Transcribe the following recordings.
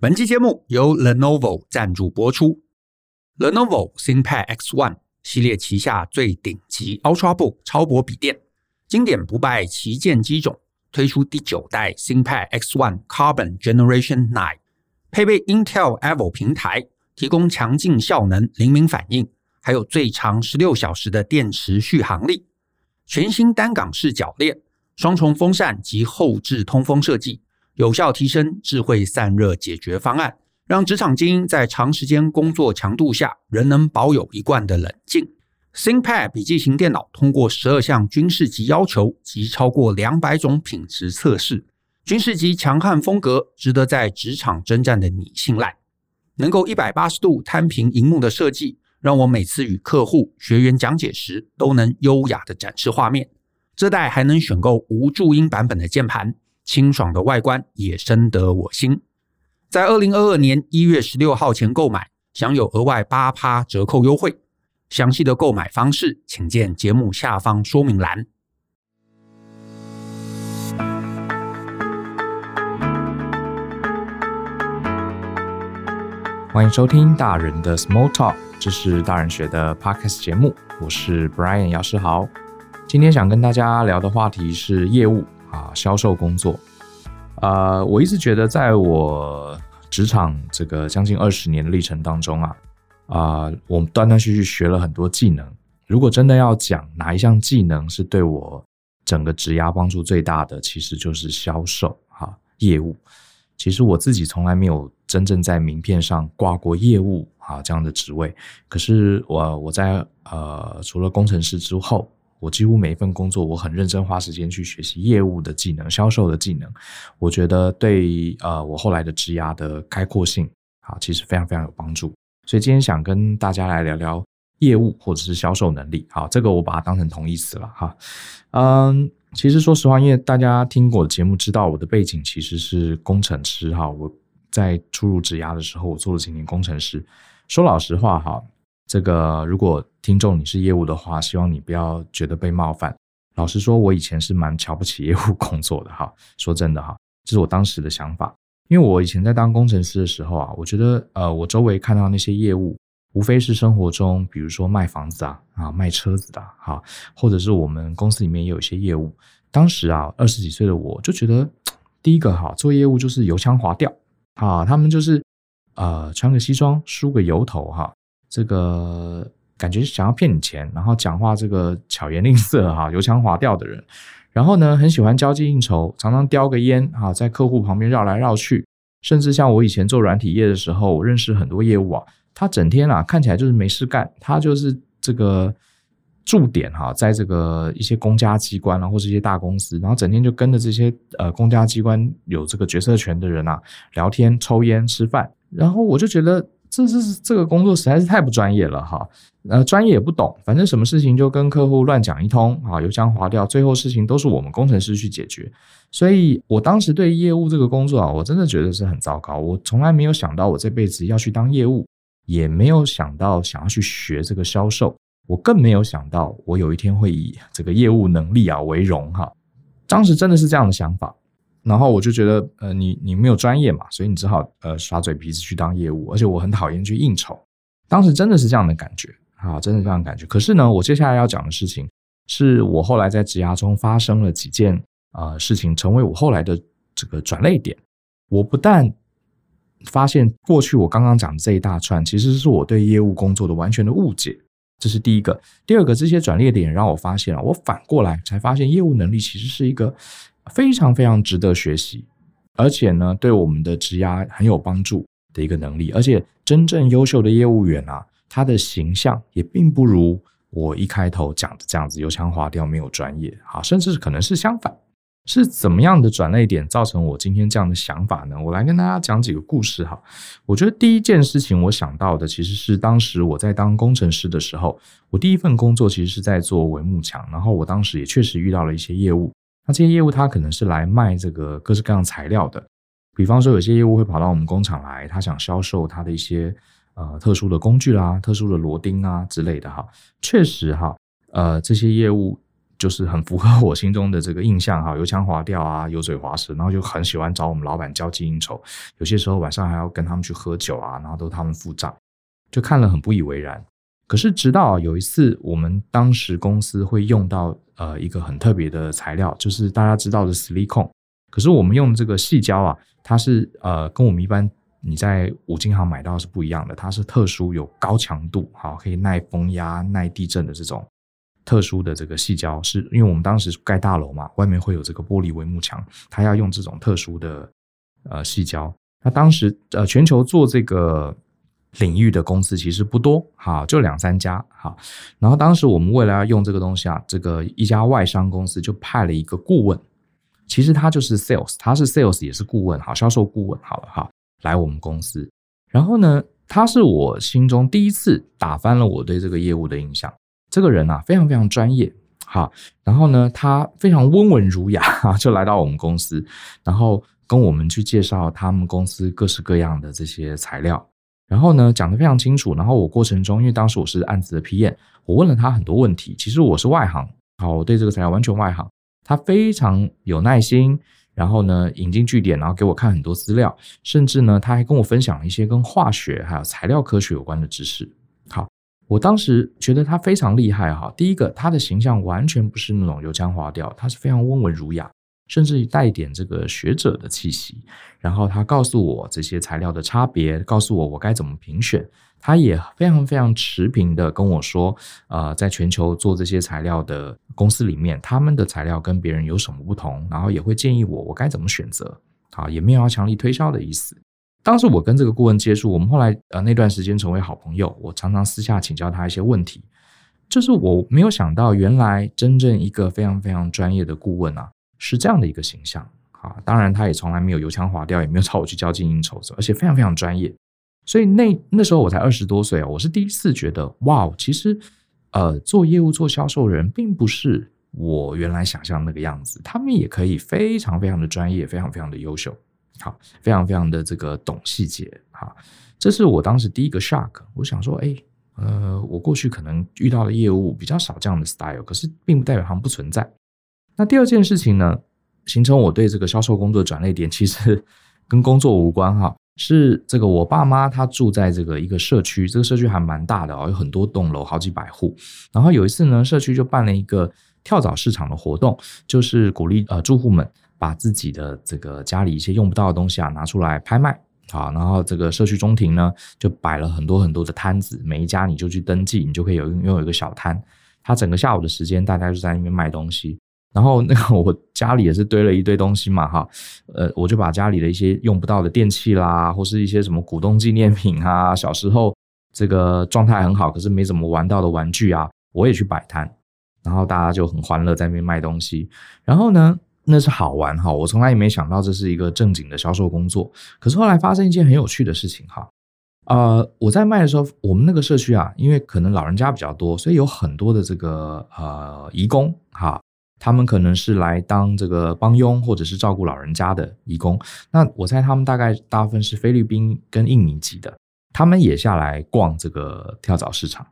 本期节目由 Lenovo 赞助播出。Lenovo ThinkPad X1 系列旗下最顶级 Ultrabook 超薄笔电，经典不败旗舰机种，推出第九代 ThinkPad X1 Carbon Generation 9，配备 Intel Evo 平台，提供强劲效能、灵敏反应，还有最长十六小时的电池续航力。全新单港式铰链、双重风扇及后置通风设计。有效提升智慧散热解决方案，让职场精英在长时间工作强度下仍能保有一贯的冷静。ThinkPad 笔记型电脑通过十二项军事级要求及超过两百种品质测试，军事级强悍风格值得在职场征战的你信赖。能够一百八十度摊平荧幕的设计，让我每次与客户学员讲解时都能优雅地展示画面。这代还能选购无注音版本的键盘。清爽的外观也深得我心，在二零二二年一月十六号前购买，享有额外八趴折扣优惠。详细的购买方式，请见节目下方说明栏。欢迎收听大人的 Small Talk，这是大人学的 Podcast 节目，我是 Brian 姚世豪。今天想跟大家聊的话题是业务。啊，销售工作，呃，我一直觉得，在我职场这个将近二十年的历程当中啊，啊、我们断断续续学了很多技能。如果真的要讲哪一项技能是对我整个职涯帮助最大的，其实就是销售哈，业务。其实我自己从来没有真正在名片上挂过业务啊这样的职位，可是我我在呃，除了工程师之后。我几乎每一份工作，我很认真花时间去学习业务的技能、销售的技能。我觉得对呃我后来的职涯的开阔性啊，其实非常非常有帮助。所以今天想跟大家来聊聊业务或者是销售能力。好，这个我把它当成同义词了哈。嗯，其实说实话，因为大家听过我的节目，知道我的背景其实是工程师哈。我在初入职涯的时候，我做了几年工程师。说老实话哈。这个如果听众你是业务的话，希望你不要觉得被冒犯。老实说，我以前是蛮瞧不起业务工作的哈。说真的哈，这是我当时的想法。因为我以前在当工程师的时候啊，我觉得呃，我周围看到那些业务，无非是生活中，比如说卖房子啊啊，卖车子的哈，或者是我们公司里面也有一些业务。当时啊，二十几岁的我就觉得，第一个哈，做业务就是油腔滑调啊，他们就是呃，穿个西装，梳个油头哈。这个感觉想要骗你钱，然后讲话这个巧言令色哈，油腔滑调的人，然后呢，很喜欢交际应酬，常常叼个烟哈，在客户旁边绕来绕去，甚至像我以前做软体业的时候，我认识很多业务啊，他整天啊看起来就是没事干，他就是这个驻点哈，在这个一些公家机关啊，或是一些大公司，然后整天就跟着这些呃公家机关有这个决策权的人啊聊天、抽烟、吃饭，然后我就觉得。这是这个工作实在是太不专业了哈，呃，专业也不懂，反正什么事情就跟客户乱讲一通啊，油腔滑调，最后事情都是我们工程师去解决。所以我当时对业务这个工作啊，我真的觉得是很糟糕。我从来没有想到我这辈子要去当业务，也没有想到想要去学这个销售，我更没有想到我有一天会以这个业务能力啊为荣哈。当时真的是这样的想法。然后我就觉得，呃，你你没有专业嘛，所以你只好呃耍嘴皮子去当业务，而且我很讨厌去应酬。当时真的是这样的感觉，啊，真的这样的感觉。可是呢，我接下来要讲的事情，是我后来在职涯中发生了几件啊、事情，成为我后来的这个转捩点。我不但发现过去我刚刚讲的这一大串，其实是我对业务工作的完全的误解，这是第一个。第二个，这些转捩点让我发现了，我反过来才发现业务能力其实是一个。非常非常值得学习，而且呢，对我们的职涯很有帮助的一个能力。而且，真正优秀的业务员啊，他的形象也并不如我一开头讲的这样子油腔滑调、没有专业啊，甚至可能是相反。是怎么样的转捩点造成我今天这样的想法呢？我来跟大家讲几个故事哈。我觉得第一件事情我想到的其实是当时我在当工程师的时候，我第一份工作其实是在做帷幕墙，然后我当时也确实遇到了一些业务。那这些业务他可能是来卖这个各式各样材料的，比方说有些业务会跑到我们工厂来，他想销售他的一些呃特殊的工具啦、特殊的螺钉啊之类的哈。确实哈，呃这些业务就是很符合我心中的这个印象哈，油腔滑调啊，油嘴滑舌，然后就很喜欢找我们老板交际应酬，有些时候晚上还要跟他们去喝酒啊，然后都他们付账，就看了很不以为然。可是直到有一次，我们当时公司会用到呃一个很特别的材料，就是大家知道的 silicon。可是我们用这个细胶啊，它是呃跟我们一般你在五金行买到是不一样的，它是特殊有高强度，好可以耐风压、耐地震的这种特殊的这个细胶，是因为我们当时盖大楼嘛，外面会有这个玻璃帷幕墙，它要用这种特殊的呃细胶。那当时呃全球做这个领域的公司其实不多，哈就两三家，哈。然后当时我们为了要用这个东西啊，这个一家外商公司就派了一个顾问。其实他就是 sales，他是 sales 也是顾问，好，销售顾问好了哈，来我们公司。然后呢，他是我心中第一次打翻了我对这个业务的印象。这个人啊，非常非常专业，哈，然后呢，他非常温文儒雅，就来到我们公司，然后跟我们去介绍他们公司各式各样的这些材料。然后呢，讲得非常清楚。然后我过程中，因为当时我是案子的 PM，我问了他很多问题。其实我是外行，好，我对这个材料完全外行。他非常有耐心，然后呢，引经据典，然后给我看很多资料，甚至呢，他还跟我分享了一些跟化学还有材料科学有关的知识。好，我当时觉得他非常厉害哈。第一个，他的形象完全不是那种油腔滑调，他是非常温文儒雅，甚至带一点这个学者的气息。然后他告诉我这些材料的差别，告诉我我该怎么评选。他也非常非常持平的跟我说，呃，在全球做这些材料的公司里面，他们的材料跟别人有什么不同，然后也会建议我我该怎么选择，啊，也没有要强力推销的意思。当时我跟这个顾问接触，我们后来呃那段时间成为好朋友，我常常私下请教他一些问题，就是我没有想到，原来真正一个非常非常专业的顾问啊，是这样的一个形象啊。当然，他也从来没有油腔滑调，也没有找我去交际应酬，而且非常非常专业。所以那那时候我才二十多岁啊，我是第一次觉得哇，其实呃做业务做销售人并不是我原来想象那个样子，他们也可以非常非常的专业，非常非常的优秀，好，非常非常的这个懂细节，好，这是我当时第一个 shock。我想说，哎，呃，我过去可能遇到的业务比较少这样的 style，可是并不代表他们不存在。那第二件事情呢，形成我对这个销售工作转捩点，其实 跟工作无关哈。是这个，我爸妈他住在这个一个社区，这个社区还蛮大的哦，有很多栋楼，好几百户。然后有一次呢，社区就办了一个跳蚤市场的活动，就是鼓励呃住户们把自己的这个家里一些用不到的东西啊拿出来拍卖啊。然后这个社区中庭呢就摆了很多很多的摊子，每一家你就去登记，你就可以有拥有一个小摊。他整个下午的时间，大家就在那边卖东西。然后那个我家里也是堆了一堆东西嘛，哈，呃，我就把家里的一些用不到的电器啦，或是一些什么古董纪念品啊，小时候这个状态很好，可是没怎么玩到的玩具啊，我也去摆摊，然后大家就很欢乐在那边卖东西。然后呢，那是好玩哈，我从来也没想到这是一个正经的销售工作。可是后来发生一件很有趣的事情哈，呃，我在卖的时候，我们那个社区啊，因为可能老人家比较多，所以有很多的这个呃移工哈。他们可能是来当这个帮佣，或者是照顾老人家的义工。那我猜他们大概大部分是菲律宾跟印尼籍的，他们也下来逛这个跳蚤市场。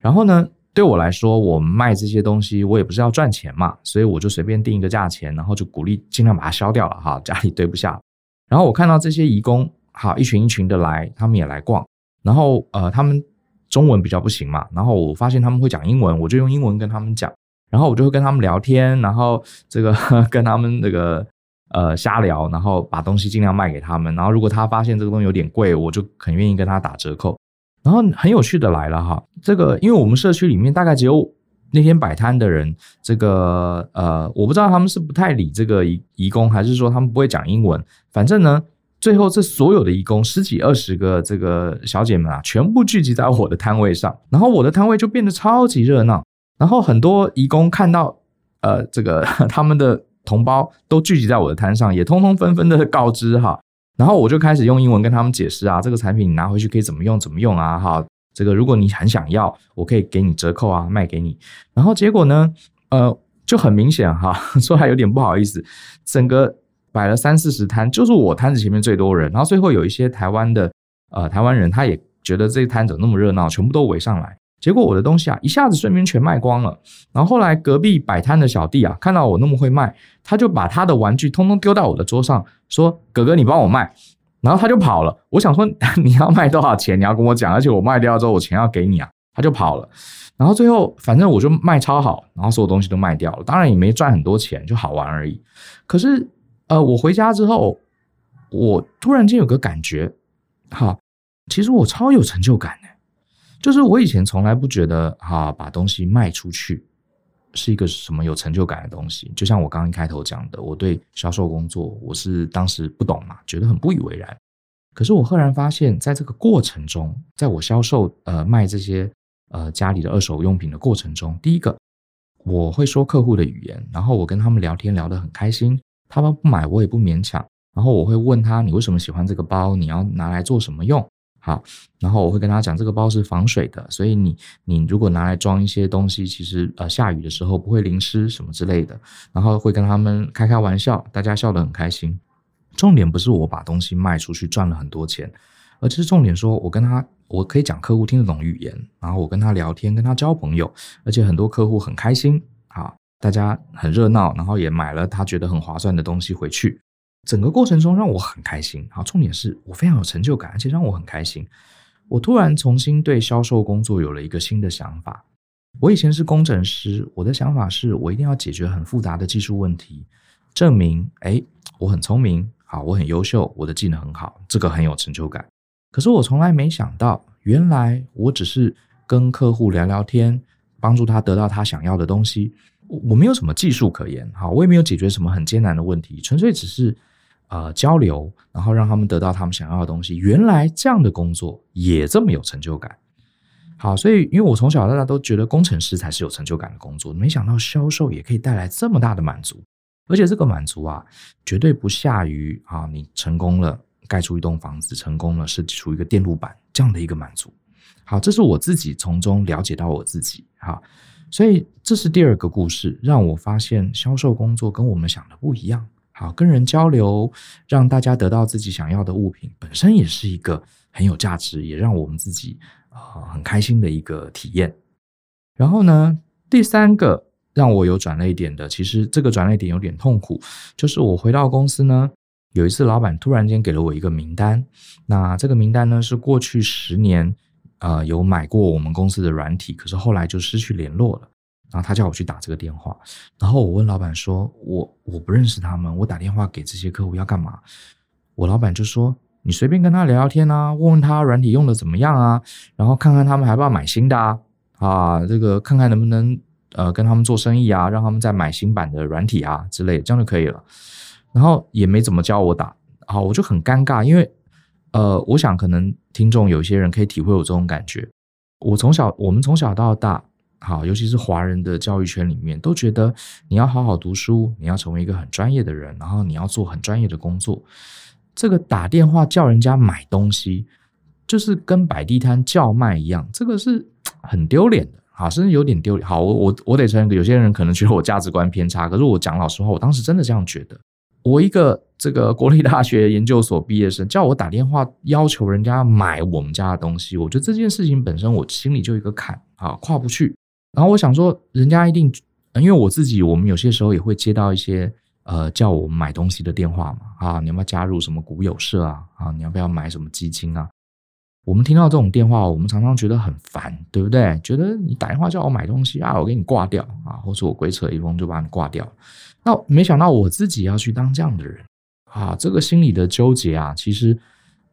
然后呢，对我来说，我卖这些东西，我也不是要赚钱嘛，所以我就随便定一个价钱，然后就鼓励尽量把它销掉了哈，家里堆不下。然后我看到这些义工，好一群一群的来，他们也来逛。然后呃，他们中文比较不行嘛，然后我发现他们会讲英文，我就用英文跟他们讲。然后我就会跟他们聊天，然后这个 跟他们那个呃瞎聊，然后把东西尽量卖给他们。然后如果他发现这个东西有点贵，我就很愿意跟他打折扣。然后很有趣的来了哈，这个因为我们社区里面大概只有那天摆摊的人，这个呃我不知道他们是不太理这个移移工，还是说他们不会讲英文。反正呢，最后这所有的移工十几二十个这个小姐们啊，全部聚集在我的摊位上，然后我的摊位就变得超级热闹。然后很多移工看到，呃，这个 他们的同胞都聚集在我的摊上，也通通纷纷的告知哈。然后我就开始用英文跟他们解释啊，这个产品你拿回去可以怎么用怎么用啊，哈，这个如果你很想要，我可以给你折扣啊，卖给你。然后结果呢，呃，就很明显哈，说还有点不好意思，整个摆了三四十摊，就是我摊子前面最多人。然后最后有一些台湾的呃台湾人，他也觉得这摊怎么那么热闹，全部都围上来。结果我的东西啊，一下子瞬间全卖光了。然后后来隔壁摆摊的小弟啊，看到我那么会卖，他就把他的玩具通通丢到我的桌上，说：“哥哥，你帮我卖。”然后他就跑了。我想说，你要卖多少钱？你要跟我讲，而且我卖掉之后，我钱要给你啊。他就跑了。然后最后，反正我就卖超好，然后所有东西都卖掉了。当然也没赚很多钱，就好玩而已。可是，呃，我回家之后，我突然间有个感觉，哈，其实我超有成就感。就是我以前从来不觉得哈，把东西卖出去是一个什么有成就感的东西。就像我刚刚一开头讲的，我对销售工作我是当时不懂嘛，觉得很不以为然。可是我赫然发现，在这个过程中，在我销售呃卖这些呃家里的二手用品的过程中，第一个我会说客户的语言，然后我跟他们聊天聊得很开心，他们不买我也不勉强，然后我会问他，你为什么喜欢这个包，你要拿来做什么用？好，然后我会跟他讲，这个包是防水的，所以你你如果拿来装一些东西，其实呃下雨的时候不会淋湿什么之类的。然后会跟他们开开玩笑，大家笑得很开心。重点不是我把东西卖出去赚了很多钱，而是重点说我跟他我可以讲客户听得懂语言，然后我跟他聊天，跟他交朋友，而且很多客户很开心，啊，大家很热闹，然后也买了他觉得很划算的东西回去。整个过程中让我很开心，好，重点是我非常有成就感，而且让我很开心。我突然重新对销售工作有了一个新的想法。我以前是工程师，我的想法是我一定要解决很复杂的技术问题，证明诶我很聪明，好，我很优秀，我的技能很好，这个很有成就感。可是我从来没想到，原来我只是跟客户聊聊天，帮助他得到他想要的东西，我没有什么技术可言，好，我也没有解决什么很艰难的问题，纯粹只是。呃，交流，然后让他们得到他们想要的东西。原来这样的工作也这么有成就感。好，所以因为我从小到大都觉得工程师才是有成就感的工作，没想到销售也可以带来这么大的满足。而且这个满足啊，绝对不下于啊，你成功了盖出一栋房子，成功了设计出一个电路板这样的一个满足。好，这是我自己从中了解到我自己。好，所以这是第二个故事，让我发现销售工作跟我们想的不一样。好，跟人交流，让大家得到自己想要的物品，本身也是一个很有价值，也让我们自己啊、呃、很开心的一个体验。然后呢，第三个让我有转泪点的，其实这个转泪点有点痛苦，就是我回到公司呢，有一次老板突然间给了我一个名单，那这个名单呢是过去十年呃有买过我们公司的软体，可是后来就失去联络了。然后他叫我去打这个电话，然后我问老板说：“我我不认识他们，我打电话给这些客户要干嘛？”我老板就说：“你随便跟他聊聊天啊，问问他软体用的怎么样啊，然后看看他们还不要买新的啊，啊，这个看看能不能呃跟他们做生意啊，让他们再买新版的软体啊之类的，这样就可以了。”然后也没怎么教我打，好，我就很尴尬，因为呃，我想可能听众有些人可以体会我这种感觉。我从小，我们从小到大。好，尤其是华人的教育圈里面，都觉得你要好好读书，你要成为一个很专业的人，然后你要做很专业的工作。这个打电话叫人家买东西，就是跟摆地摊叫卖一样，这个是很丢脸的，好，甚至有点丢脸。好，我我我得承认，有些人可能觉得我价值观偏差，可是我讲老实话，我当时真的这样觉得。我一个这个国立大学研究所毕业生，叫我打电话要求人家买我们家的东西，我觉得这件事情本身我心里就一个坎啊，跨不去。然后我想说，人家一定，因为我自己，我们有些时候也会接到一些呃叫我买东西的电话嘛，啊，你要不要加入什么股友社啊？啊，你要不要买什么基金啊？我们听到这种电话，我们常常觉得很烦，对不对？觉得你打电话叫我买东西啊，我给你挂掉啊，或者我鬼扯一通就把你挂掉。那没想到我自己要去当这样的人啊，这个心里的纠结啊，其实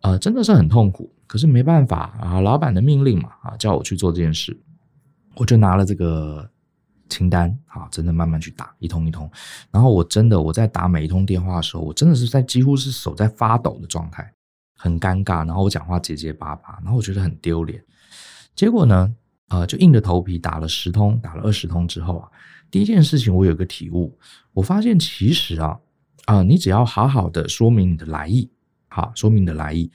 呃真的是很痛苦。可是没办法啊，老板的命令嘛，啊，叫我去做这件事。我就拿了这个清单，好，真的慢慢去打一通一通。然后我真的我在打每一通电话的时候，我真的是在几乎是手在发抖的状态，很尴尬。然后我讲话结结巴巴，然后我觉得很丢脸。结果呢，呃，就硬着头皮打了十通，打了二十通之后啊，第一件事情我有个体悟，我发现其实啊，啊、你只要好好的说明你的来意，好，说明你的来意，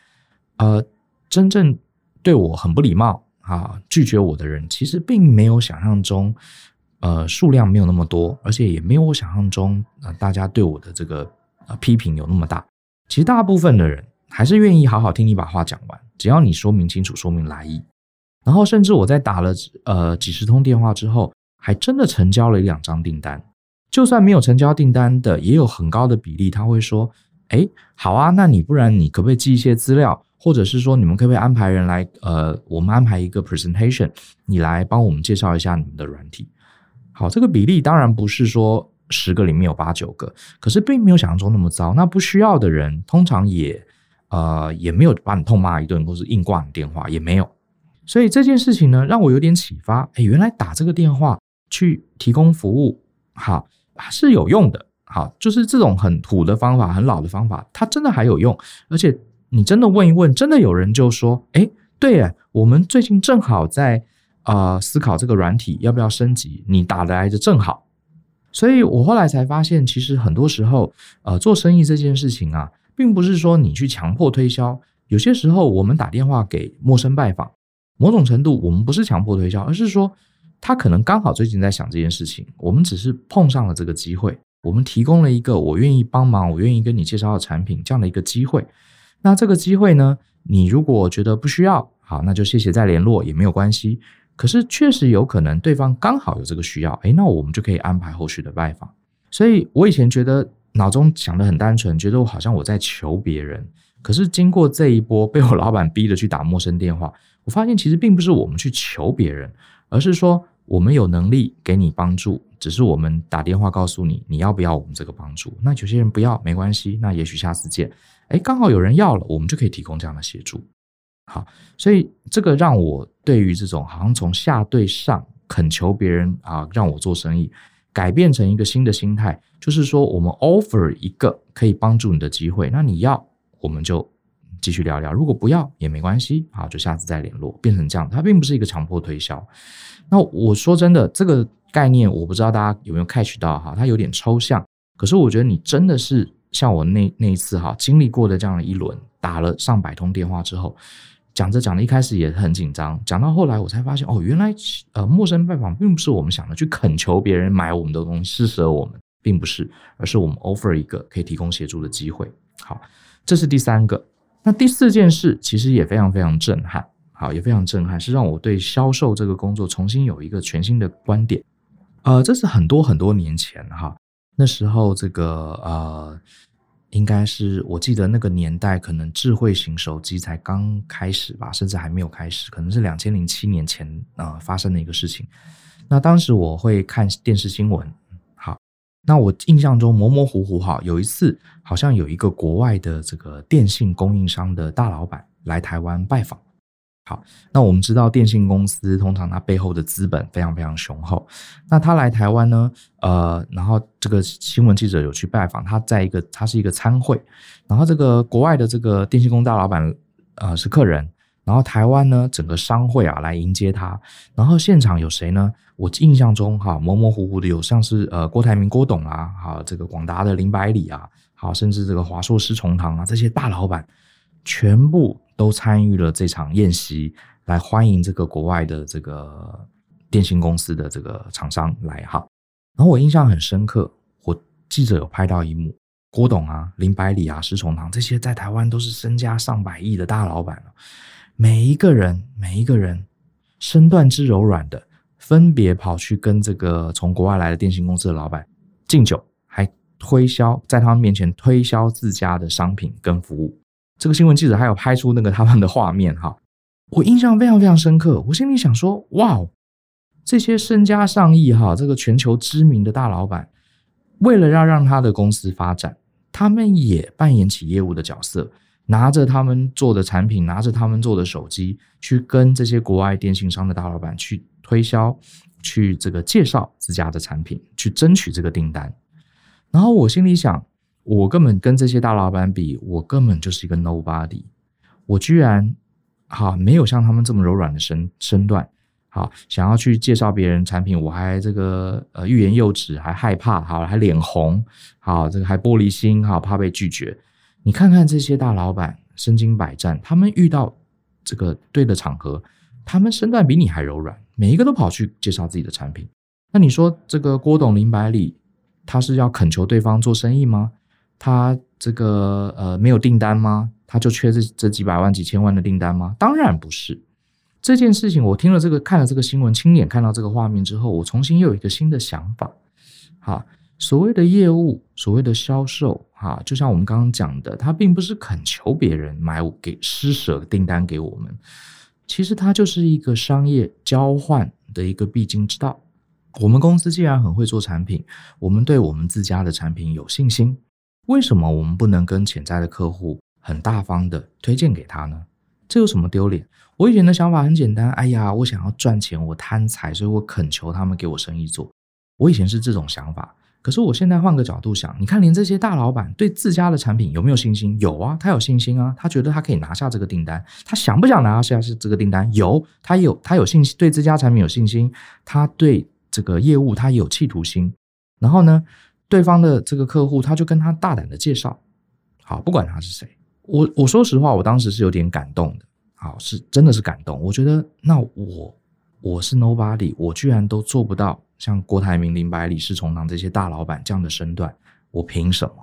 呃，真正对我很不礼貌。啊，拒绝我的人其实并没有想象中，呃，数量没有那么多，而且也没有我想象中，呃，大家对我的这个呃批评有那么大。其实大部分的人还是愿意好好听你把话讲完，只要你说明清楚，说明来意。然后甚至我在打了呃几十通电话之后，还真的成交了一两张订单。就算没有成交订单的，也有很高的比例，他会说：“哎，好啊，那你不然你可不可以寄一些资料，或者是说你们可不可以安排人来？呃，我们安排一个 presentation，你来帮我们介绍一下你们的软体。”好，这个比例当然不是说十个里面有八九个，可是并没有想象中那么糟。那不需要的人，通常也呃也没有把你痛骂一顿，或是硬挂你电话也没有。所以这件事情呢，让我有点启发。哎，原来打这个电话去提供服务，好。是有用的，好，就是这种很土的方法，很老的方法，它真的还有用。而且你真的问一问，真的有人就说：“哎，对啊，我们最近正好在啊、思考这个软体要不要升级。”你打来的正好，所以我后来才发现，其实很多时候，呃，做生意这件事情啊，并不是说你去强迫推销。有些时候，我们打电话给陌生拜访，某种程度我们不是强迫推销，而是说。他可能刚好最近在想这件事情，我们只是碰上了这个机会，我们提供了一个我愿意帮忙，我愿意跟你介绍的产品这样的一个机会。那这个机会呢，你如果觉得不需要，好，那就谢谢再联络也没有关系。可是确实有可能对方刚好有这个需要，诶，那我们就可以安排后续的拜访。所以我以前觉得脑中想得很单纯，觉得我好像我在求别人。可是经过这一波被我老板逼着去打陌生电话，我发现其实并不是我们去求别人，而是说。我们有能力给你帮助，只是我们打电话告诉你，你要不要我们这个帮助？那有些人不要，没关系，那也许下次见。诶，刚好有人要了，我们就可以提供这样的协助。好，所以这个让我对于这种好像从下对上恳求别人啊，让我做生意，改变成一个新的心态，就是说我们 offer 一个可以帮助你的机会，那你要我们就继续聊聊，如果不要也没关系，好，就下次再联络，变成这样，它并不是一个强迫推销。那我说真的，这个概念我不知道大家有没有 catch 到哈，它有点抽象。可是我觉得你真的是像我那那一次哈，经历过的这样的一轮，打了上百通电话之后，讲着讲着一开始也很紧张，讲到后来我才发现哦，原来呃陌生拜访并不是我们想的去恳求别人买我们的东西施舍我们，并不是，而是我们 offer 一个可以提供协助的机会。好，这是第三个。那第四件事其实也非常非常震撼。好，也非常震撼，是让我对销售这个工作重新有一个全新的观点。呃，这是很多很多年前哈，那时候这个呃，应该是我记得那个年代，可能智慧型手机才刚开始吧，甚至还没有开始，可能是两千零七年前啊、呃、发生的一个事情。那当时我会看电视新闻，好，那我印象中模模糊糊哈，有一次好像有一个国外的这个电信供应商的大老板来台湾拜访。好，那我们知道电信公司通常它背后的资本非常非常雄厚。那他来台湾呢，呃，然后这个新闻记者有去拜访他，在一个他是一个餐会，然后这个国外的这个电信公司大老板呃是客人，然后台湾呢整个商会啊来迎接他，然后现场有谁呢？我印象中哈模模糊糊的有像是呃郭台铭郭董啊，好这个广达的林百里啊，好甚至这个华硕施崇堂啊这些大老板全部。都参与了这场宴席，来欢迎这个国外的这个电信公司的这个厂商来哈。然后我印象很深刻，我记者有拍到一幕，郭董啊、林百里啊、施崇棠这些在台湾都是身家上百亿的大老板，每一个人每一个人身段之柔软的，分别跑去跟这个从国外来的电信公司的老板敬酒，还推销在他们面前推销自家的商品跟服务。这个新闻记者还有拍出那个他们的画面哈，我印象非常非常深刻。我心里想说，哇，这些身家上亿哈，这个全球知名的大老板，为了要让他的公司发展，他们也扮演起业务的角色，拿着他们做的产品，拿着他们做的手机，去跟这些国外电信商的大老板去推销，去这个介绍自家的产品，去争取这个订单。然后我心里想。我根本跟这些大老板比，我根本就是一个 nobody。我居然哈没有像他们这么柔软的身身段，好想要去介绍别人产品，我还这个呃欲言又止，还害怕，好还脸红，好这个还玻璃心，好怕被拒绝。你看看这些大老板身经百战，他们遇到这个对的场合，他们身段比你还柔软，每一个都跑去介绍自己的产品。那你说这个郭董林百里，他是要恳求对方做生意吗？他这个呃没有订单吗？他就缺这这几百万几千万的订单吗？当然不是。这件事情，我听了这个，看了这个新闻，亲眼看到这个画面之后，我重新又有一个新的想法。哈，所谓的业务，所谓的销售，哈，就像我们刚刚讲的，它并不是恳求别人买给施舍订单给我们，其实它就是一个商业交换的一个必经之道。我们公司既然很会做产品，我们对我们自家的产品有信心，为什么我们不能跟潜在的客户很大方的推荐给他呢？这有什么丢脸？我以前的想法很简单，哎呀，我想要赚钱，我贪财，所以我恳求他们给我生意做。我以前是这种想法，可是我现在换个角度想，你看，连这些大老板对自家的产品有没有信心？有啊，他有信心啊，他觉得他可以拿下这个订单。他想不想拿下是这个订单？有，他有，他有信心，对自家产品有信心，他对这个业务他有企图心。然后呢，对方的这个客户他就跟他大胆的介绍，好，不管他是谁，我我说实话，我当时是有点感动的。好，是真的是感动。我觉得，那我我是 nobody，我居然都做不到像郭台铭、林百里、施崇棠这些大老板这样的身段，我凭什么？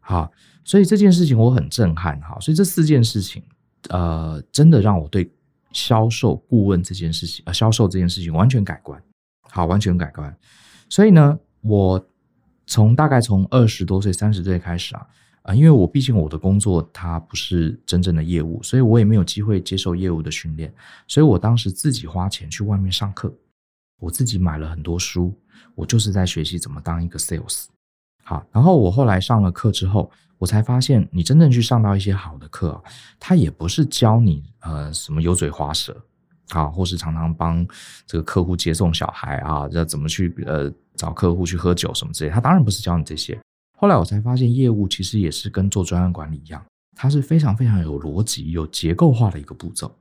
好，所以这件事情我很震撼。好，所以这四件事情，呃，真的让我对销售顾问这件事情，呃，销售这件事情完全改观。好，完全改观。所以呢，我从大概从二十多岁、三十岁开始啊。啊，因为我毕竟我的工作它不是真正的业务，所以我也没有机会接受业务的训练，所以我当时自己花钱去外面上课，我自己买了很多书，我就是在学习怎么当一个 sales。好，然后我后来上了课之后，我才发现，你真正去上到一些好的课啊，它也不是教你呃什么油嘴滑舌，啊，或是常常帮这个客户接送小孩啊，要怎么去呃找客户去喝酒什么之类，他当然不是教你这些。后来我才发现，业务其实也是跟做专案管理一样，它是非常非常有逻辑、有结构化的一个步骤。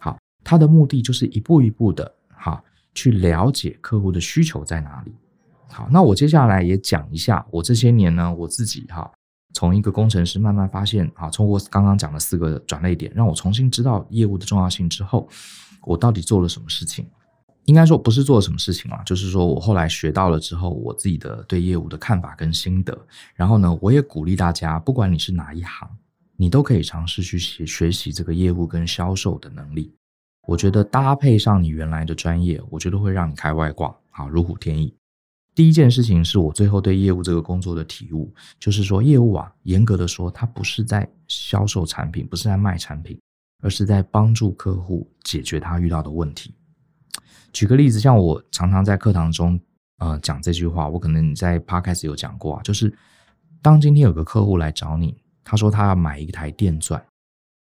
好，它的目的就是一步一步的，哈，去了解客户的需求在哪里。好，那我接下来也讲一下，我这些年呢，我自己哈，从一个工程师慢慢发现，啊，通过刚刚讲的四个转捩点，让我重新知道业务的重要性之后，我到底做了什么事情。应该说不是做了什么事情啊，就是说我后来学到了之后，我自己的对业务的看法跟心得。然后呢，我也鼓励大家，不管你是哪一行，你都可以尝试去学学习这个业务跟销售的能力。我觉得搭配上你原来的专业，我觉得会让你开外挂，啊，如虎添翼。第一件事情是我最后对业务这个工作的体悟，就是说业务啊，严格的说，它不是在销售产品，不是在卖产品，而是在帮助客户解决他遇到的问题。举个例子，像我常常在课堂中，呃，讲这句话，我可能在 Podcast 有讲过啊，就是当今天有个客户来找你，他说他要买一台电钻，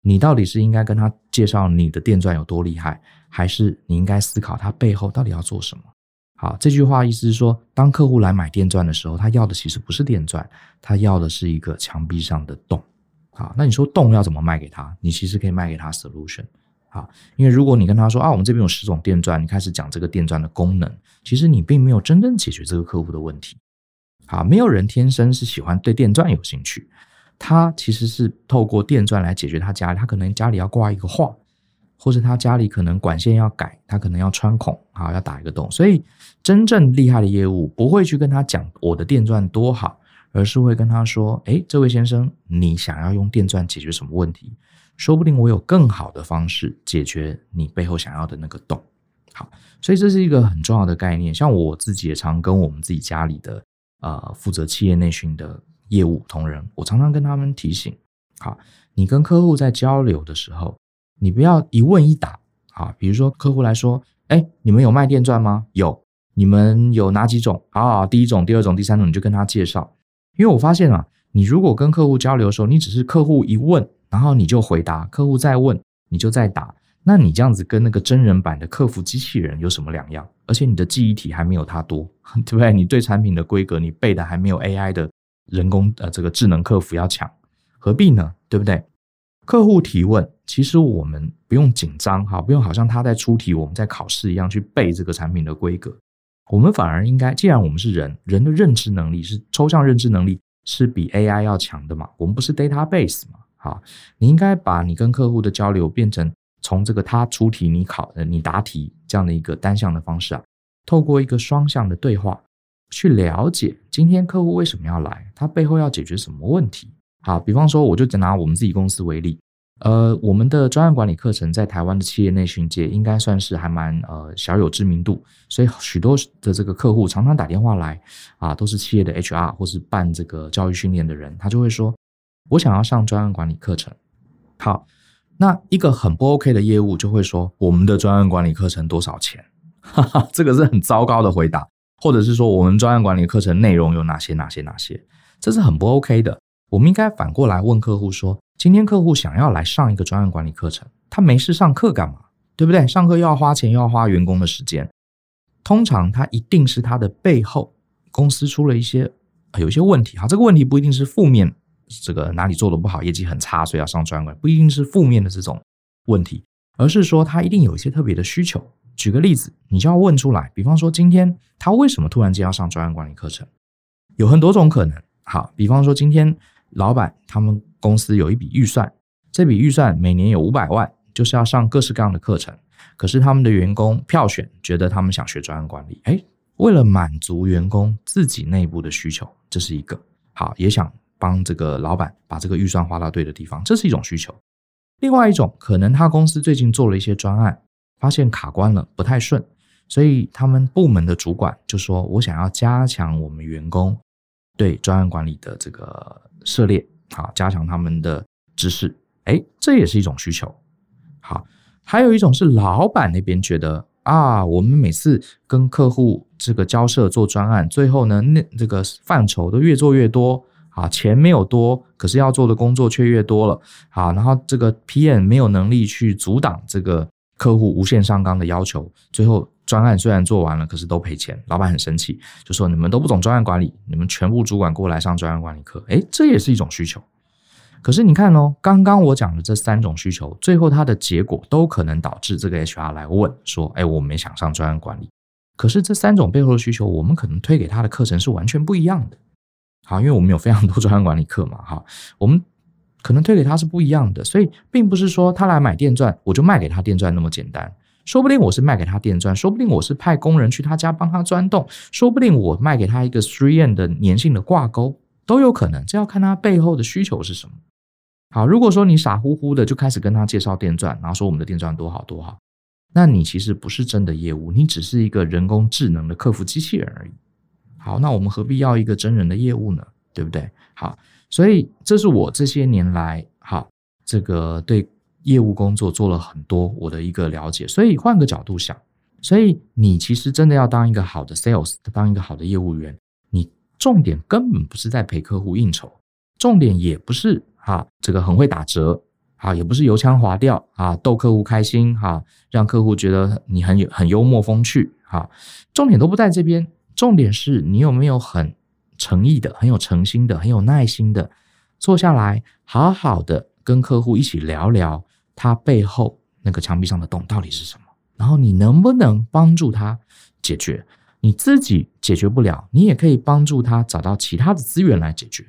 你到底是应该跟他介绍你的电钻有多厉害，还是你应该思考他背后到底要做什么？好，这句话意思是说，当客户来买电钻的时候，他要的其实不是电钻，他要的是一个墙壁上的洞。好，那你说洞要怎么卖给他？你其实可以卖给他 solution。好，因为如果你跟他说啊，我们这边有十种电钻，你开始讲这个电钻的功能，其实你并没有真正解决这个客户的问题。好，没有人天生是喜欢对电钻有兴趣，他其实是透过电钻来解决他家里，他可能家里要挂一个画，或者他家里可能管线要改，他可能要穿孔，啊，要打一个洞。所以真正厉害的业务不会去跟他讲我的电钻多好，而是会跟他说，诶，这位先生，你想要用电钻解决什么问题？说不定我有更好的方式解决你背后想要的那个洞。好，所以这是一个很重要的概念。像我自己也常跟我们自己家里的呃负责企业内训的业务同仁，我常常跟他们提醒：好，你跟客户在交流的时候，你不要一问一答。啊，比如说客户来说：“哎，你们有卖电钻吗？有。你们有哪几种？啊，第一种、第二种、第三种，你就跟他介绍。因为我发现啊，你如果跟客户交流的时候，你只是客户一问。然后你就回答，客户再问，你就再答。那你这样子跟那个真人版的客服机器人有什么两样？而且你的记忆体还没有他多，对不对？你对产品的规格你背的还没有 AI 的人工呃这个智能客服要强，何必呢？对不对？客户提问，其实我们不用紧张哈，不用好像他在出题，我们在考试一样去背这个产品的规格。我们反而应该，既然我们是人，人的认知能力是抽象认知能力是比 AI 要强的嘛，我们不是 database 嘛。好，你应该把你跟客户的交流变成从这个他出题你考呃你答题这样的一个单向的方式啊，透过一个双向的对话去了解今天客户为什么要来，他背后要解决什么问题。好，比方说我就拿我们自己公司为例，呃，我们的专案管理课程在台湾的企业内训界应该算是还蛮呃小有知名度，所以许多的这个客户常常打电话来啊，都是企业的 HR 或是办这个教育训练的人，他就会说，我想要上专案管理课程。好，那一个很不 OK 的业务就会说，我们的专案管理课程多少钱？哈哈，这个是很糟糕的回答，或者是说我们专案管理课程内容有哪些哪些哪些，这是很不 OK 的。我们应该反过来问客户说。今天客户想要来上一个专案管理课程，他没事上课干嘛？对不对？上课又要花钱，又要花员工的时间。通常他一定是他的背后公司出了一些有一些问题哈，这个问题不一定是负面，这个哪里做的不好，业绩很差，所以要上专案管理，不一定是负面的这种问题，而是说他一定有一些特别的需求。举个例子，你就要问出来，比方说今天他为什么突然间要上专案管理课程？有很多种可能。好，比方说今天老板他们。公司有一笔预算，这笔预算每年有五百万，就是要上各式各样的课程。可是他们的员工票选，觉得他们想学专案管理。诶，为了满足员工自己内部的需求，这是一个好，也想帮这个老板把这个预算花到对的地方，这是一种需求。另外一种，可能他公司最近做了一些专案，发现卡关了，不太顺，所以他们部门的主管就说：“我想要加强我们员工对专案管理的这个涉猎。”好，加强他们的知识，诶，这也是一种需求。好，还有一种是老板那边觉得啊，我们每次跟客户这个交涉做专案，最后呢，那这个范畴都越做越多，啊，钱没有多，可是要做的工作却越多了，啊，然后这个 PM 没有能力去阻挡这个客户无限上纲的要求，最后专案虽然做完了，可是都赔钱，老板很生气，就说你们都不懂专案管理，你们全部主管过来上专案管理课，诶，这也是一种需求。可是你看哦，刚刚我讲的这三种需求，最后它的结果都可能导致这个 HR 来问说：“哎，我没想上专案管理。”可是这三种背后的需求，我们可能推给他的课程是完全不一样的。好，因为我们有非常多专案管理课嘛，哈，我们可能推给他是不一样的，所以并不是说他来买电钻，我就卖给他电钻那么简单。说不定我是卖给他电钻，说不定我是派工人去他家帮他钻洞，说不定我卖给他一个 3M 的粘性的挂钩，都有可能。这要看他背后的需求是什么。好，如果说你傻乎乎的就开始跟他介绍电钻，然后说我们的电钻多好多好，那你其实不是真的业务，你只是一个人工智能的客服机器人而已。好，那我们何必要一个真人的业务呢？对不对？好，所以这是我这些年来，好，这个对业务工作做了很多我的一个了解。所以换个角度想，所以你其实真的要当一个好的 sales，当一个好的业务员，你重点根本不是在陪客户应酬，重点也不是。啊，这个很会打折，啊，也不是油腔滑调啊，逗客户开心哈，让客户觉得你很有很幽默风趣哈，重点都不在这边，重点是你有没有很诚意的、很有诚心的、很有耐心的坐下来，好好的跟客户一起聊聊他背后那个墙壁上的洞到底是什么，然后你能不能帮助他解决？你自己解决不了，你也可以帮助他找到其他的资源来解决。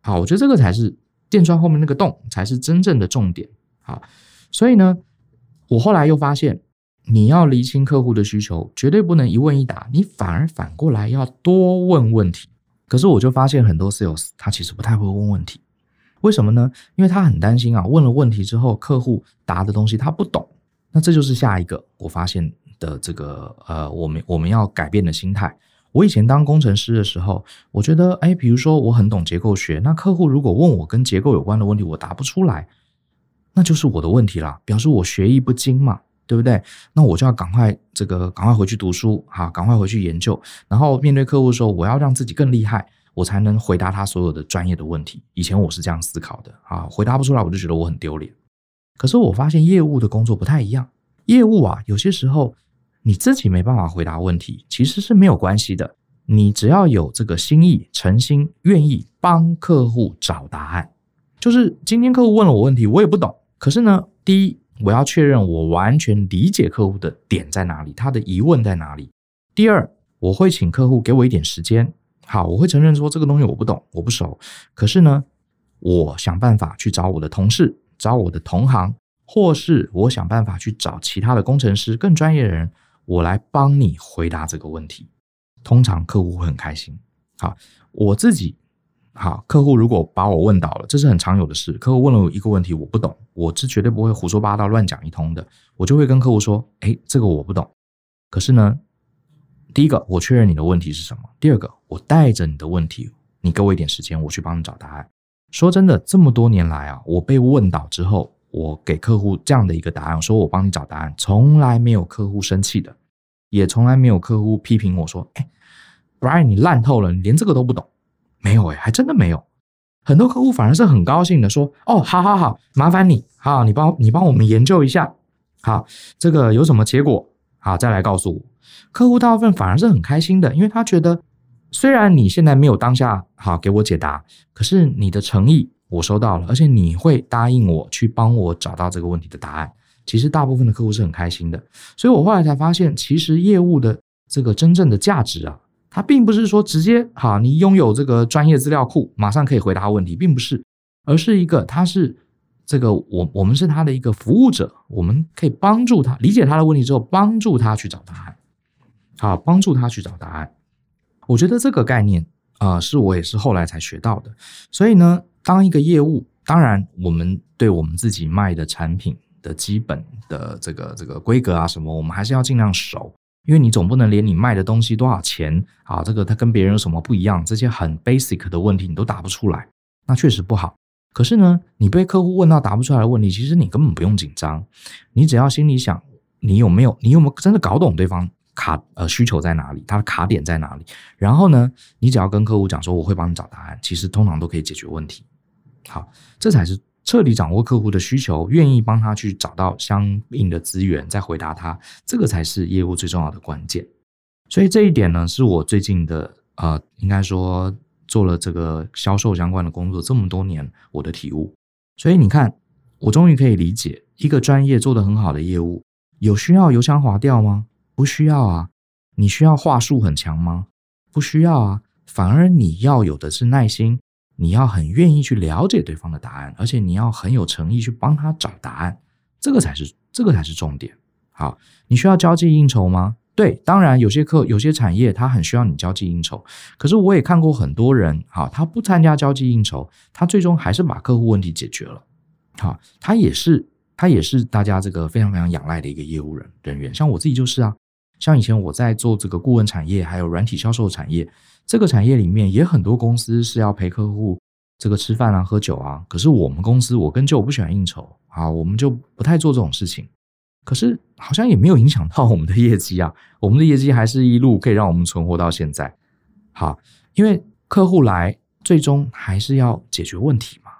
好，我觉得这个才是。电钻后面那个洞才是真正的重点，好，所以呢，我后来又发现，你要厘清客户的需求，绝对不能一问一答，你反而反过来要多问问题。可是我就发现很多 sales 他其实不太会问问题，为什么呢？因为他很担心啊，问了问题之后，客户答的东西他不懂，那这就是下一个我发现的这个呃，我们我们要改变的心态。我以前当工程师的时候，我觉得，哎，比如说我很懂结构学，那客户如果问我跟结构有关的问题，我答不出来，那就是我的问题啦，表示我学艺不精嘛，对不对？那我就要赶快这个赶快回去读书，哈，赶快回去研究，然后面对客户说，我要让自己更厉害，我才能回答他所有的专业的问题。以前我是这样思考的，啊，回答不出来，我就觉得我很丢脸。可是我发现业务的工作不太一样，业务啊，有些时候。你自己没办法回答问题，其实是没有关系的。你只要有这个心意、诚心，愿意帮客户找答案。就是今天客户问了我问题，我也不懂。可是呢，第一，我要确认我完全理解客户的点在哪里，他的疑问在哪里。第二，我会请客户给我一点时间。好，我会承认说这个东西我不懂，我不熟。可是呢，我想办法去找我的同事，找我的同行，或是我想办法去找其他的工程师，更专业的人。我来帮你回答这个问题，通常客户会很开心。好，我自己好，客户如果把我问倒了，这是很常有的事。客户问了我一个问题，我不懂，我是绝对不会胡说八道、乱讲一通的。我就会跟客户说：“诶，这个我不懂。”可是呢，第一个我确认你的问题是什么，第二个我带着你的问题，你给我一点时间，我去帮你找答案。说真的，这么多年来啊，我被问倒之后，我给客户这样的一个答案，说我帮你找答案，从来没有客户生气的，也从来没有客户批评我说：“诶，Brian，你烂透了，你连这个都不懂。”没有诶，还真的没有。很多客户反而是很高兴的说：“哦，好好好，麻烦你，好，你帮你帮我们研究一下，好，这个有什么结果，好，再来告诉我。”客户大部分反而是很开心的，因为他觉得虽然你现在没有当下好给我解答，可是你的诚意我收到了，而且你会答应我去帮我找到这个问题的答案。其实大部分的客户是很开心的，所以我后来才发现，其实业务的这个真正的价值啊。它并不是说直接好，你拥有这个专业资料库，马上可以回答问题，并不是，而是一个，它是这个我我们是他的一个服务者，我们可以帮助他理解他的问题之后，帮助他去找答案，好，帮助他去找答案。我觉得这个概念啊，是我也是后来才学到的。所以呢，当一个业务，当然我们对我们自己卖的产品的基本的这个这个规格啊什么，我们还是要尽量熟。因为你总不能连你卖的东西多少钱啊，这个它跟别人有什么不一样，这些很 basic 的问题你都答不出来，那确实不好。可是呢，你被客户问到答不出来的问题，其实你根本不用紧张，你只要心里想，你有没有，你有没有真的搞懂对方卡呃需求在哪里，它的卡点在哪里？然后呢，你只要跟客户讲说我会帮你找答案，其实通常都可以解决问题。好，这才是。彻底掌握客户的需求，愿意帮他去找到相应的资源，再回答他，这个才是业务最重要的关键。所以这一点呢，是我最近的呃，应该说做了这个销售相关的工作这么多年我的体悟。所以你看，我终于可以理解，一个专业做得很好的业务，有需要油腔滑调吗？不需要啊。你需要话术很强吗？不需要啊。反而你要有的是耐心。你要很愿意去了解对方的答案，而且你要很有诚意去帮他找答案，这个才是这个才是重点。好，你需要交际应酬吗？对，当然有些课有些产业他很需要你交际应酬，可是我也看过很多人，好，他不参加交际应酬，他最终还是把客户问题解决了。好，他也是他也是大家这个非常非常仰赖的一个业务人人员，像我自己就是啊，像以前我在做这个顾问产业，还有软体销售产业。这个产业里面也很多公司是要陪客户这个吃饭啊、喝酒啊。可是我们公司，我跟就我不喜欢应酬啊，我们就不太做这种事情。可是好像也没有影响到我们的业绩啊，我们的业绩还是一路可以让我们存活到现在。好，因为客户来，最终还是要解决问题嘛。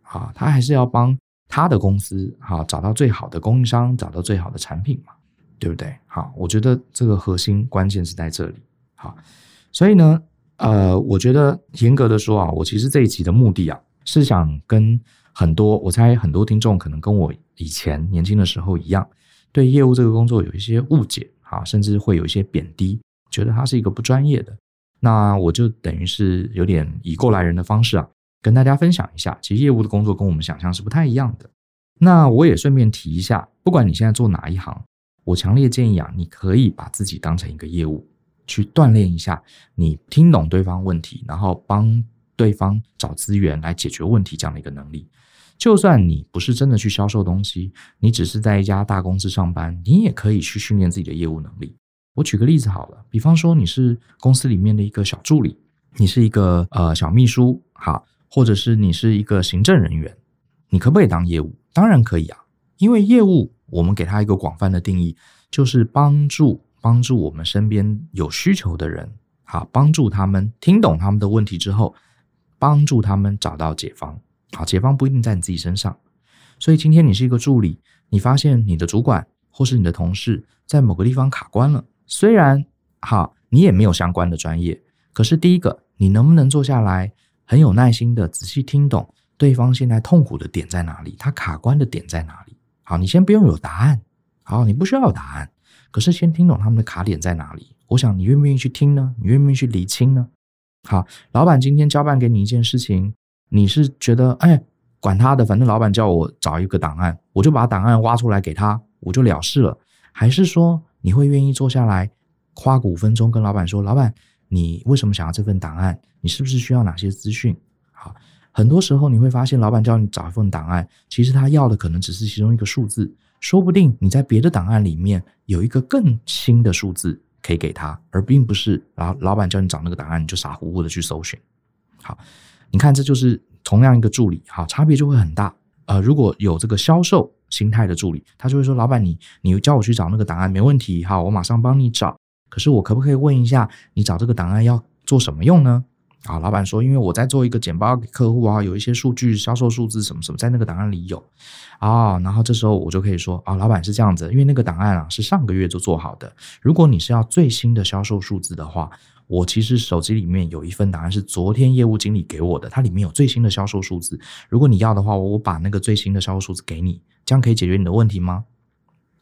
好，他还是要帮他的公司好找到最好的供应商，找到最好的产品嘛，对不对？好，我觉得这个核心关键是在这里。好。所以呢，呃，我觉得严格的说啊，我其实这一集的目的啊，是想跟很多，我猜很多听众可能跟我以前年轻的时候一样，对业务这个工作有一些误解啊，甚至会有一些贬低，觉得它是一个不专业的。那我就等于是有点以过来人的方式啊，跟大家分享一下，其实业务的工作跟我们想象是不太一样的。那我也顺便提一下，不管你现在做哪一行，我强烈建议啊，你可以把自己当成一个业务。去锻炼一下，你听懂对方问题，然后帮对方找资源来解决问题这样的一个能力。就算你不是真的去销售东西，你只是在一家大公司上班，你也可以去训练自己的业务能力。我举个例子好了，比方说你是公司里面的一个小助理，你是一个呃小秘书，好，或者是你是一个行政人员，你可不可以当业务？当然可以啊，因为业务我们给他一个广泛的定义，就是帮助。帮助我们身边有需求的人，好，帮助他们听懂他们的问题之后，帮助他们找到解方。好，解方不一定在你自己身上，所以今天你是一个助理，你发现你的主管或是你的同事在某个地方卡关了，虽然好，你也没有相关的专业，可是第一个，你能不能坐下来，很有耐心的仔细听懂对方现在痛苦的点在哪里，他卡关的点在哪里？好，你先不用有答案，好，你不需要有答案。可是先听懂他们的卡点在哪里？我想你愿不愿意去听呢？你愿不愿意去理清呢？好，老板今天交办给你一件事情，你是觉得哎，管他的，反正老板叫我找一个档案，我就把档案挖出来给他，我就了事了。还是说你会愿意坐下来，花个五分钟跟老板说，老板，你为什么想要这份档案？你是不是需要哪些资讯？好，很多时候你会发现，老板叫你找一份档案，其实他要的可能只是其中一个数字，说不定你在别的档案里面有一个更新的数字可以给他，而并不是老老板叫你找那个档案，你就傻乎乎的去搜寻。好，你看，这就是同样一个助理，好，差别就会很大。呃，如果有这个销售心态的助理，他就会说：“老板，你你叫我去找那个档案没问题，好，我马上帮你找。可是我可不可以问一下，你找这个档案要做什么用呢？”啊，老板说：“因为我在做一个简报给客户啊，有一些数据、销售数字什么什么在那个档案里有啊。”然后这时候我就可以说：“啊，老板是这样子，因为那个档案啊是上个月就做好的。如果你是要最新的销售数字的话。”我其实手机里面有一份档案是昨天业务经理给我的，它里面有最新的销售数字。如果你要的话，我把那个最新的销售数字给你，这样可以解决你的问题吗？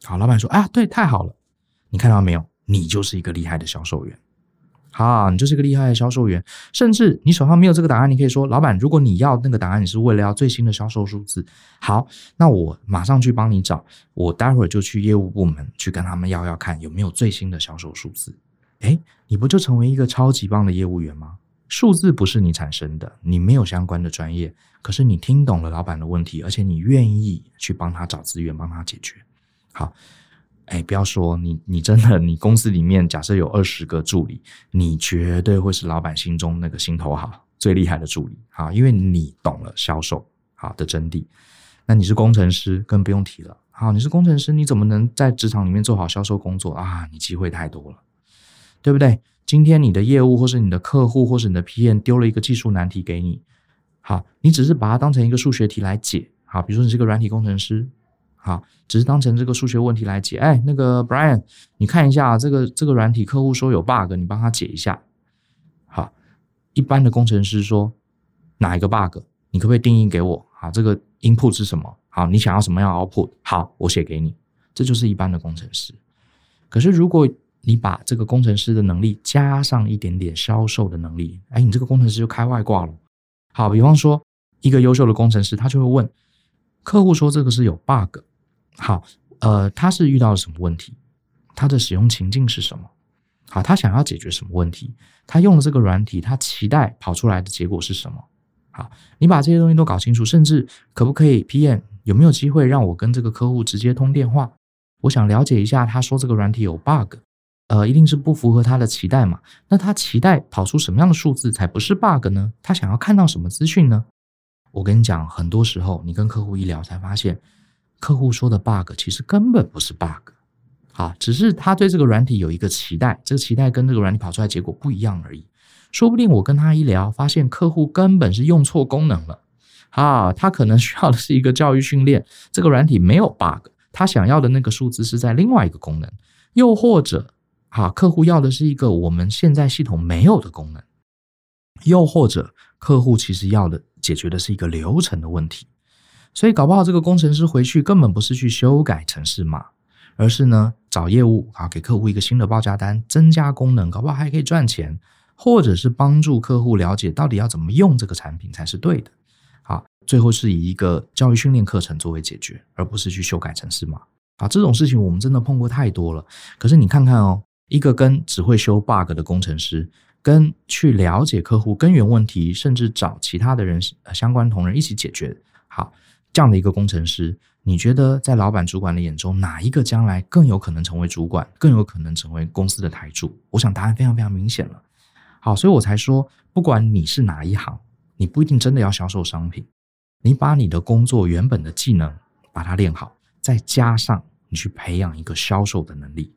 好，老板说，啊，对，太好了，你看到没有？你就是一个厉害的销售员。啊，你就是个厉害的销售员。甚至你手上没有这个档案，你可以说，老板，如果你要那个档案，你是为了要最新的销售数字，好，那我马上去帮你找，我待会儿就去业务部门去跟他们要要看有没有最新的销售数字。哎，你不就成为一个超级棒的业务员吗？数字不是你产生的，你没有相关的专业，可是你听懂了老板的问题，而且你愿意去帮他找资源，帮他解决。好，哎，不要说你，你真的，你公司里面假设有二十个助理，你绝对会是老板心中那个心头好、最厉害的助理。啊，因为你懂了销售啊的真谛。那你是工程师，更不用提了。好，你是工程师，你怎么能在职场里面做好销售工作啊？你机会太多了。对不对？今天你的业务，或是你的客户，或是你的 PM 丢了一个技术难题给你，好，你只是把它当成一个数学题来解，好，比如说你是个软体工程师，好，只是当成这个数学问题来解。哎，那个 Brian，你看一下这个这个软体，客户说有 bug，你帮他解一下。好，一般的工程师说哪一个 bug？你可不可以定义给我？好，这个 input 是什么？好，你想要什么样 output？好，我写给你。这就是一般的工程师。可是如果你把这个工程师的能力加上一点点销售的能力，哎，你这个工程师就开外挂了。好，比方说一个优秀的工程师，他就会问客户说这个是有 bug。好，呃，他是遇到了什么问题？他的使用情境是什么？好，他想要解决什么问题？他用了这个软体，他期待跑出来的结果是什么？好，你把这些东西都搞清楚，甚至可不可以 PM 有没有机会让我跟这个客户直接通电话？我想了解一下，他说这个软体有 bug。呃，一定是不符合他的期待嘛？那他期待跑出什么样的数字才不是 bug 呢？他想要看到什么资讯呢？我跟你讲，很多时候你跟客户一聊，才发现客户说的 bug 其实根本不是 bug，好，只是他对这个软体有一个期待，这个期待跟这个软体跑出来结果不一样而已。说不定我跟他一聊，发现客户根本是用错功能了，啊，他可能需要的是一个教育训练，这个软体没有 bug，他想要的那个数字是在另外一个功能，又或者。好，客户要的是一个我们现在系统没有的功能，又或者客户其实要的解决的是一个流程的问题，所以搞不好这个工程师回去根本不是去修改程式码，而是呢找业务啊给客户一个新的报价单，增加功能，搞不好还可以赚钱，或者是帮助客户了解到底要怎么用这个产品才是对的。好，最后是以一个教育训练课程作为解决，而不是去修改程式码。啊，这种事情我们真的碰过太多了。可是你看看哦。一个跟只会修 bug 的工程师，跟去了解客户根源问题，甚至找其他的人相关同仁一起解决，好，这样的一个工程师，你觉得在老板主管的眼中，哪一个将来更有可能成为主管，更有可能成为公司的台柱？我想答案非常非常明显了。好，所以我才说，不管你是哪一行，你不一定真的要销售商品，你把你的工作原本的技能把它练好，再加上你去培养一个销售的能力。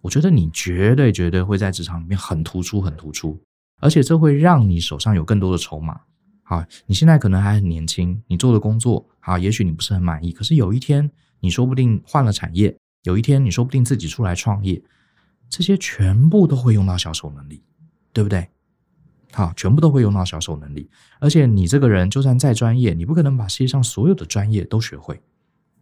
我觉得你绝对绝对会在职场里面很突出，很突出，而且这会让你手上有更多的筹码。好，你现在可能还很年轻，你做的工作，好，也许你不是很满意。可是有一天，你说不定换了产业，有一天你说不定自己出来创业，这些全部都会用到销售能力，对不对？好，全部都会用到销售能力。而且你这个人就算再专业，你不可能把世界上所有的专业都学会。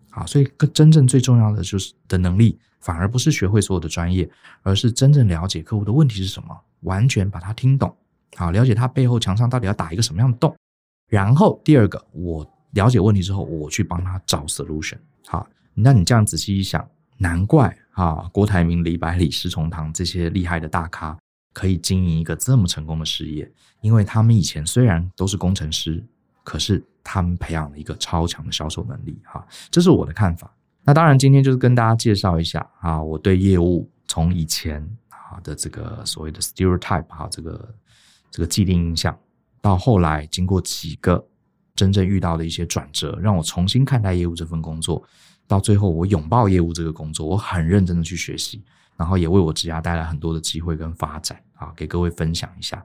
好，所以真正最重要的就是的能力。反而不是学会所有的专业，而是真正了解客户的问题是什么，完全把它听懂，好，了解他背后墙上到底要打一个什么样的洞。然后第二个，我了解问题之后，我去帮他找 solution。好，那你这样仔细一想，难怪啊，郭台铭、李百里、施崇棠这些厉害的大咖，可以经营一个这么成功的事业，因为他们以前虽然都是工程师，可是他们培养了一个超强的销售能力，哈，这是我的看法。那当然，今天就是跟大家介绍一下啊，我对业务从以前啊的这个所谓的 stereotype 哈，这个这个既定印象，到后来经过几个真正遇到的一些转折，让我重新看待业务这份工作，到最后我拥抱业务这个工作，我很认真的去学习。然后也为我职涯带来很多的机会跟发展啊，给各位分享一下。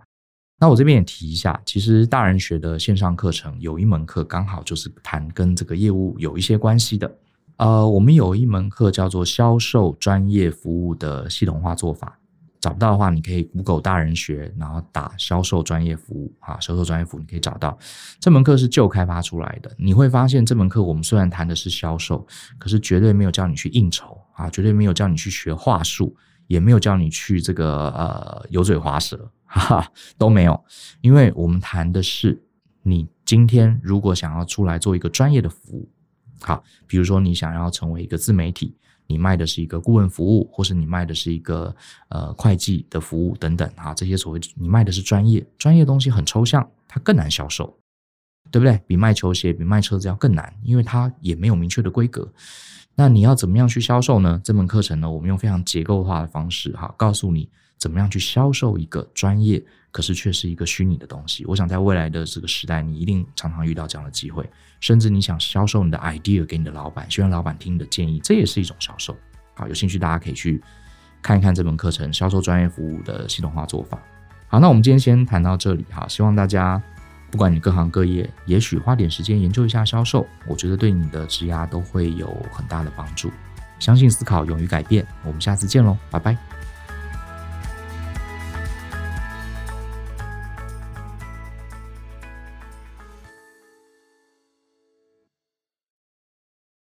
那我这边也提一下，其实大人学的线上课程有一门课刚好就是谈跟这个业务有一些关系的。呃，我们有一门课叫做销售专业服务的系统化做法。找不到的话，你可以 Google 大人学，然后打销售专业服务啊，销售专业服务你可以找到。这门课是旧开发出来的，你会发现这门课我们虽然谈的是销售，可是绝对没有教你去应酬啊，绝对没有教你去学话术，也没有教你去这个呃油嘴滑舌，哈哈，都没有。因为我们谈的是你今天如果想要出来做一个专业的服务，好，比如说你想要成为一个自媒体。你卖的是一个顾问服务，或是你卖的是一个呃会计的服务等等啊，这些所谓你卖的是专业，专业东西很抽象，它更难销售，对不对？比卖球鞋、比卖车子要更难，因为它也没有明确的规格。那你要怎么样去销售呢？这门课程呢，我们用非常结构化的方式哈，告诉你怎么样去销售一个专业。可是却是一个虚拟的东西。我想在未来的这个时代，你一定常常遇到这样的机会。甚至你想销售你的 idea 给你的老板，希望老板听你的建议，这也是一种销售。好，有兴趣大家可以去看一看这门课程《销售专业服务的系统化做法》。好，那我们今天先谈到这里哈。希望大家不管你各行各业，也许花点时间研究一下销售，我觉得对你的职涯都会有很大的帮助。相信思考，勇于改变。我们下次见喽，拜拜。